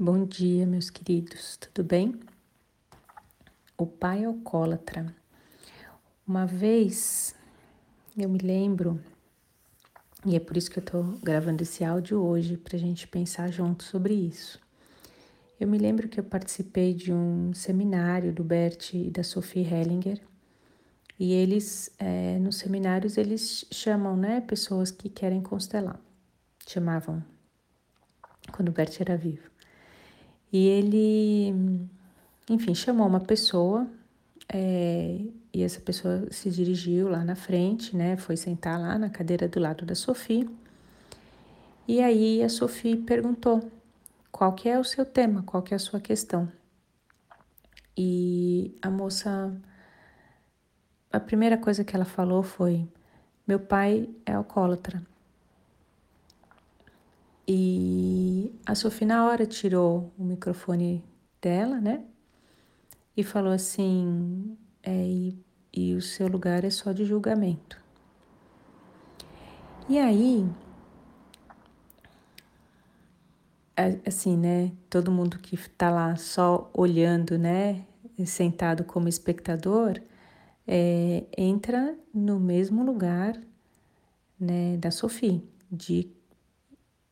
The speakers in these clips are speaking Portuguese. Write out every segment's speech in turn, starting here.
Bom dia, meus queridos, tudo bem? O pai alcoólatra. Uma vez eu me lembro, e é por isso que eu tô gravando esse áudio hoje, pra gente pensar junto sobre isso. Eu me lembro que eu participei de um seminário do Bert e da Sophie Hellinger, e eles, é, nos seminários, eles chamam, né, pessoas que querem constelar. Chamavam, quando o Bert era vivo. E ele, enfim, chamou uma pessoa é, e essa pessoa se dirigiu lá na frente, né? Foi sentar lá na cadeira do lado da Sophie. E aí a Sophie perguntou qual que é o seu tema, qual que é a sua questão. E a moça, a primeira coisa que ela falou foi: meu pai é alcoólatra. E a Sofia na hora tirou o microfone dela, né? E falou assim: é, e, e o seu lugar é só de julgamento. E aí, assim, né? Todo mundo que tá lá só olhando, né? Sentado como espectador, é, entra no mesmo lugar, né? Da Sofia, de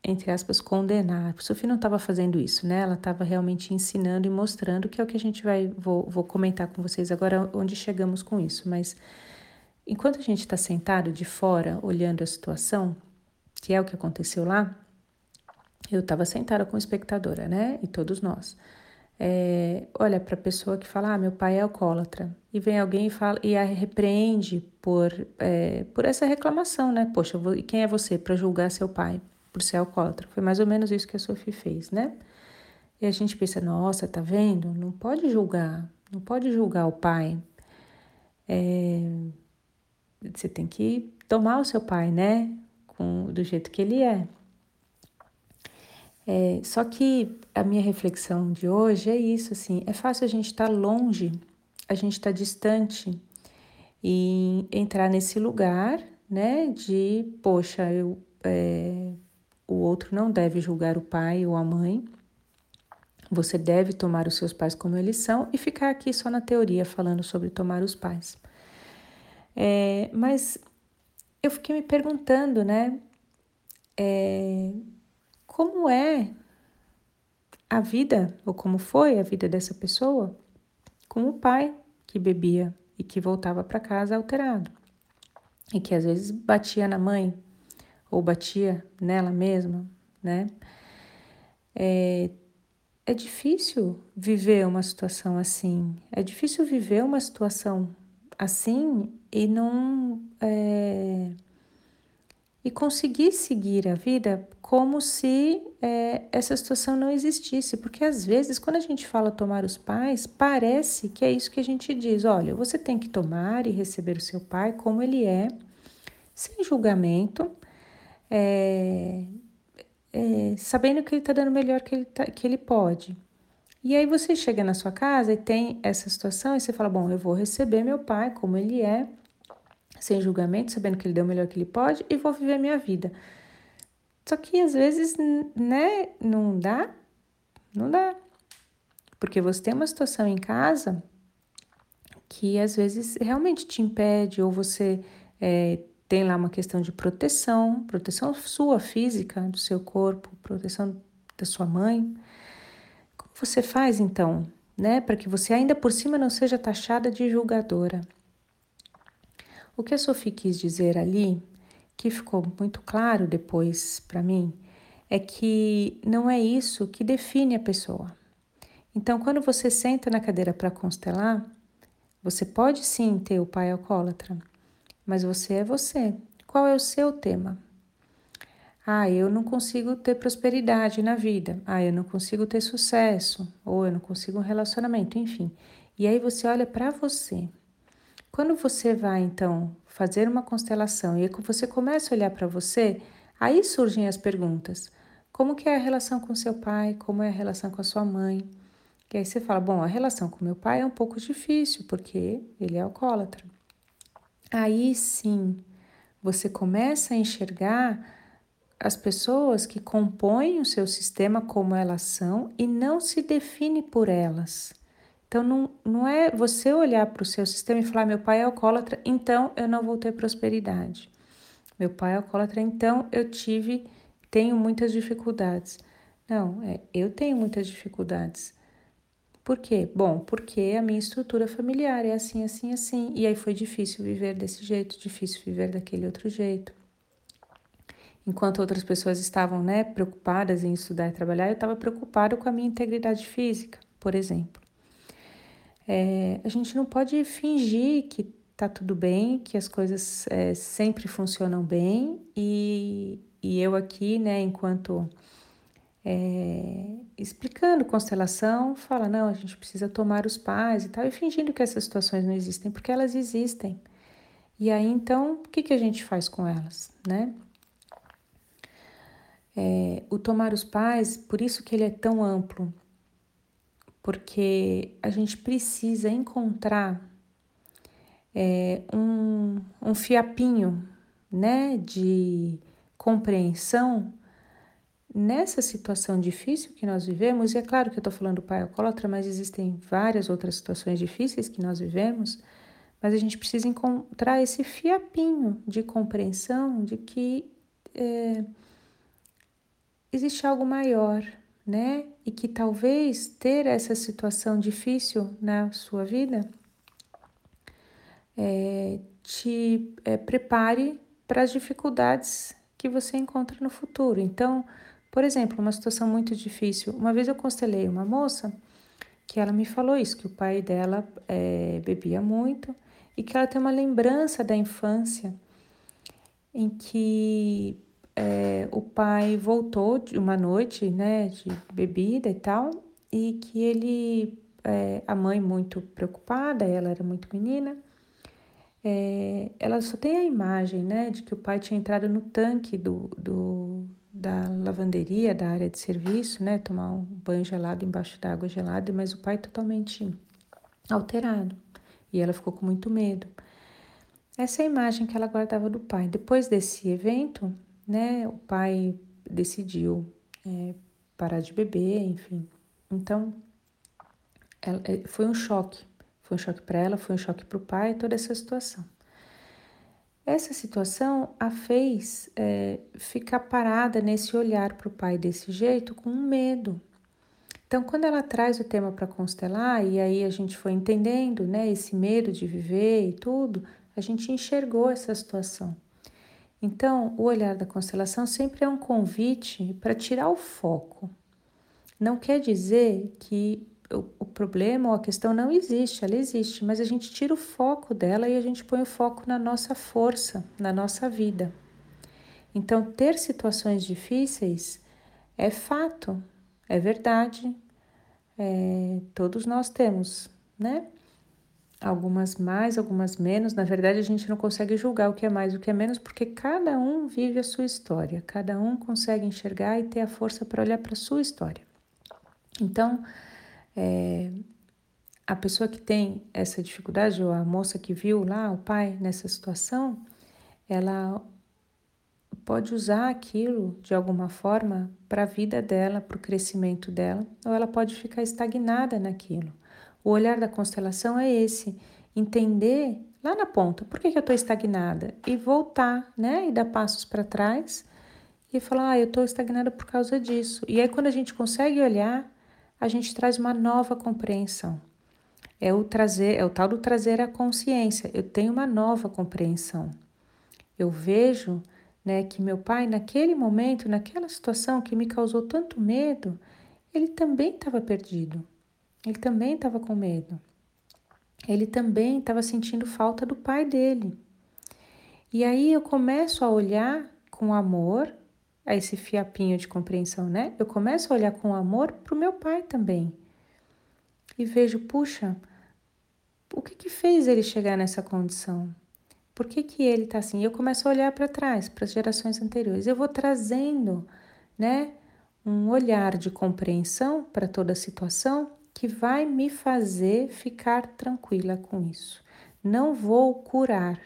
entre aspas, condenar. A Sofia não estava fazendo isso, né? Ela estava realmente ensinando e mostrando, que é o que a gente vai, vou, vou comentar com vocês agora onde chegamos com isso. Mas enquanto a gente está sentado de fora, olhando a situação, que é o que aconteceu lá, eu estava sentada como espectadora, né? E todos nós. É, olha para a pessoa que fala, ah, meu pai é alcoólatra, e vem alguém e fala e a repreende por, é, por essa reclamação, né? Poxa, vou, quem é você para julgar seu pai? Por ser alcoólatra. Foi mais ou menos isso que a Sophie fez, né? E a gente pensa, nossa, tá vendo? Não pode julgar, não pode julgar o pai. É, você tem que tomar o seu pai, né? Com, do jeito que ele é. é. Só que a minha reflexão de hoje é isso, assim, é fácil a gente estar tá longe, a gente estar tá distante e entrar nesse lugar, né? De, poxa, eu é, outro não deve julgar o pai ou a mãe. Você deve tomar os seus pais como eles são e ficar aqui só na teoria falando sobre tomar os pais. É, mas eu fiquei me perguntando, né? É, como é a vida, ou como foi a vida dessa pessoa, com o pai que bebia e que voltava para casa alterado e que às vezes batia na mãe, ou batia nela mesma, né? É, é difícil viver uma situação assim. É difícil viver uma situação assim e não é, e conseguir seguir a vida como se é, essa situação não existisse, porque às vezes quando a gente fala tomar os pais parece que é isso que a gente diz. Olha, você tem que tomar e receber o seu pai como ele é, sem julgamento é, é, sabendo que ele está dando o melhor que ele, tá, que ele pode. E aí você chega na sua casa e tem essa situação e você fala: Bom, eu vou receber meu pai como ele é, sem julgamento, sabendo que ele deu o melhor que ele pode e vou viver a minha vida. Só que às vezes, né, não dá, não dá. Porque você tem uma situação em casa que às vezes realmente te impede, ou você é, tem lá uma questão de proteção, proteção sua física, do seu corpo, proteção da sua mãe. Como você faz então, né, para que você ainda por cima não seja taxada de julgadora? O que a Sophie quis dizer ali, que ficou muito claro depois para mim, é que não é isso que define a pessoa. Então, quando você senta na cadeira para constelar, você pode sim ter o pai alcoólatra, mas você é você. Qual é o seu tema? Ah, eu não consigo ter prosperidade na vida. Ah, eu não consigo ter sucesso. Ou eu não consigo um relacionamento, enfim. E aí você olha para você. Quando você vai, então, fazer uma constelação e você começa a olhar para você, aí surgem as perguntas. Como que é a relação com seu pai? Como é a relação com a sua mãe? E aí você fala, bom, a relação com meu pai é um pouco difícil, porque ele é alcoólatra. Aí sim, você começa a enxergar as pessoas que compõem o seu sistema como elas são e não se define por elas. Então, não, não é você olhar para o seu sistema e falar: meu pai é alcoólatra, então eu não vou ter prosperidade. Meu pai é alcoólatra, então eu tive, tenho muitas dificuldades. Não, é, eu tenho muitas dificuldades. Por quê? Bom, porque a minha estrutura familiar é assim, assim, assim. E aí foi difícil viver desse jeito, difícil viver daquele outro jeito. Enquanto outras pessoas estavam né, preocupadas em estudar e trabalhar, eu estava preocupado com a minha integridade física, por exemplo. É, a gente não pode fingir que tá tudo bem, que as coisas é, sempre funcionam bem e, e eu aqui, né, enquanto é, explicando constelação, fala: não, a gente precisa tomar os pais e tal, e fingindo que essas situações não existem, porque elas existem. E aí, então, o que, que a gente faz com elas, né? É, o tomar os pais, por isso que ele é tão amplo, porque a gente precisa encontrar é, um, um fiapinho, né, de compreensão nessa situação difícil que nós vivemos, e é claro que eu estou falando do pai alcoólatra, mas existem várias outras situações difíceis que nós vivemos, mas a gente precisa encontrar esse fiapinho de compreensão de que é, existe algo maior, né? E que talvez ter essa situação difícil na sua vida é, te é, prepare para as dificuldades que você encontra no futuro. Então, por exemplo, uma situação muito difícil. Uma vez eu constelei uma moça que ela me falou isso, que o pai dela é, bebia muito e que ela tem uma lembrança da infância em que é, o pai voltou de uma noite, né, de bebida e tal, e que ele, é, a mãe muito preocupada, ela era muito menina, é, ela só tem a imagem, né, de que o pai tinha entrado no tanque do, do da lavanderia, da área de serviço, né? Tomar um banho gelado embaixo da água gelada, mas o pai totalmente alterado. E ela ficou com muito medo. Essa é a imagem que ela guardava do pai. Depois desse evento, né? O pai decidiu é, parar de beber, enfim. Então, ela, é, foi um choque. Foi um choque para ela, foi um choque para o pai, toda essa situação. Essa situação a fez é, ficar parada nesse olhar para o pai desse jeito, com medo. Então, quando ela traz o tema para constelar, e aí a gente foi entendendo né, esse medo de viver e tudo, a gente enxergou essa situação. Então, o olhar da constelação sempre é um convite para tirar o foco. Não quer dizer que o, problema ou a questão não existe, ela existe, mas a gente tira o foco dela e a gente põe o foco na nossa força, na nossa vida. Então, ter situações difíceis é fato, é verdade, é, todos nós temos, né? Algumas mais, algumas menos. Na verdade, a gente não consegue julgar o que é mais, o que é menos, porque cada um vive a sua história, cada um consegue enxergar e ter a força para olhar para a sua história. Então, é, a pessoa que tem essa dificuldade, ou a moça que viu lá o pai nessa situação, ela pode usar aquilo de alguma forma para a vida dela, para o crescimento dela, ou ela pode ficar estagnada naquilo. O olhar da constelação é esse, entender lá na ponta, por que, que eu estou estagnada? E voltar, né? E dar passos para trás e falar, ah, eu estou estagnada por causa disso. E aí, quando a gente consegue olhar a gente traz uma nova compreensão. É o trazer, é o tal do trazer a consciência. Eu tenho uma nova compreensão. Eu vejo, né, que meu pai naquele momento, naquela situação que me causou tanto medo, ele também estava perdido. Ele também estava com medo. Ele também estava sentindo falta do pai dele. E aí eu começo a olhar com amor a esse fiapinho de compreensão, né? Eu começo a olhar com amor para o meu pai também. E vejo, puxa, o que que fez ele chegar nessa condição? Por que que ele está assim? Eu começo a olhar para trás, para as gerações anteriores. Eu vou trazendo, né, um olhar de compreensão para toda a situação que vai me fazer ficar tranquila com isso. Não vou curar,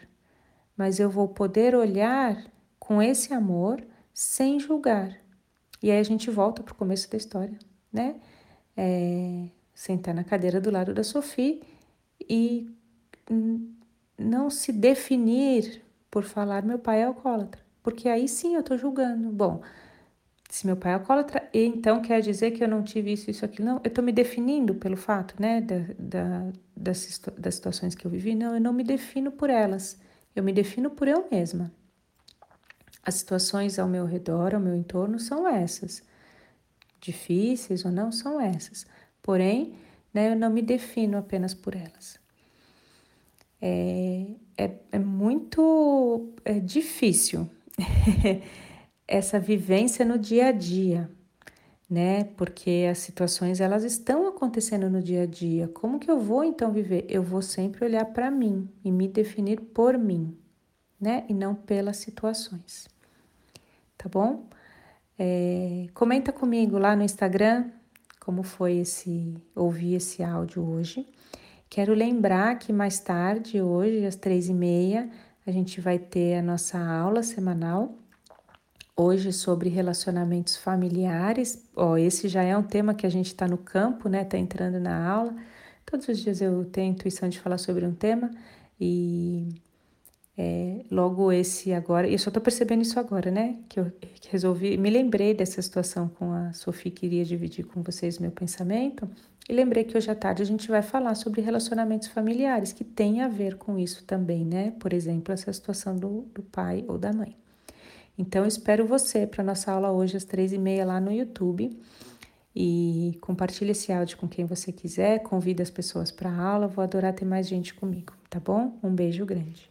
mas eu vou poder olhar com esse amor sem julgar. E aí a gente volta para o começo da história, né? É, sentar na cadeira do lado da Sophie e não se definir por falar meu pai é alcoólatra, porque aí sim eu estou julgando. Bom, se meu pai é alcoólatra, então quer dizer que eu não tive isso, isso, aquilo. Não, eu estou me definindo pelo fato, né, da, da, das, das situações que eu vivi. Não, eu não me defino por elas, eu me defino por eu mesma. As situações ao meu redor, ao meu entorno, são essas. Difíceis ou não, são essas. Porém, né, eu não me defino apenas por elas. É, é, é muito é difícil essa vivência no dia a dia, né? Porque as situações elas estão acontecendo no dia a dia. Como que eu vou então viver? Eu vou sempre olhar para mim e me definir por mim, né? E não pelas situações tá bom? É, comenta comigo lá no Instagram como foi esse ouvir esse áudio hoje. Quero lembrar que mais tarde, hoje, às três e meia, a gente vai ter a nossa aula semanal. Hoje sobre relacionamentos familiares. Ó, esse já é um tema que a gente está no campo, né? Tá entrando na aula. Todos os dias eu tenho a intuição de falar sobre um tema e é, logo esse agora, e eu só tô percebendo isso agora, né? Que eu que resolvi, me lembrei dessa situação com a Sofia, queria dividir com vocês meu pensamento, e lembrei que hoje à tarde a gente vai falar sobre relacionamentos familiares, que tem a ver com isso também, né? Por exemplo, essa situação do, do pai ou da mãe. Então, espero você para nossa aula hoje às três e meia lá no YouTube. E compartilhe esse áudio com quem você quiser, convida as pessoas para a aula. Vou adorar ter mais gente comigo, tá bom? Um beijo grande.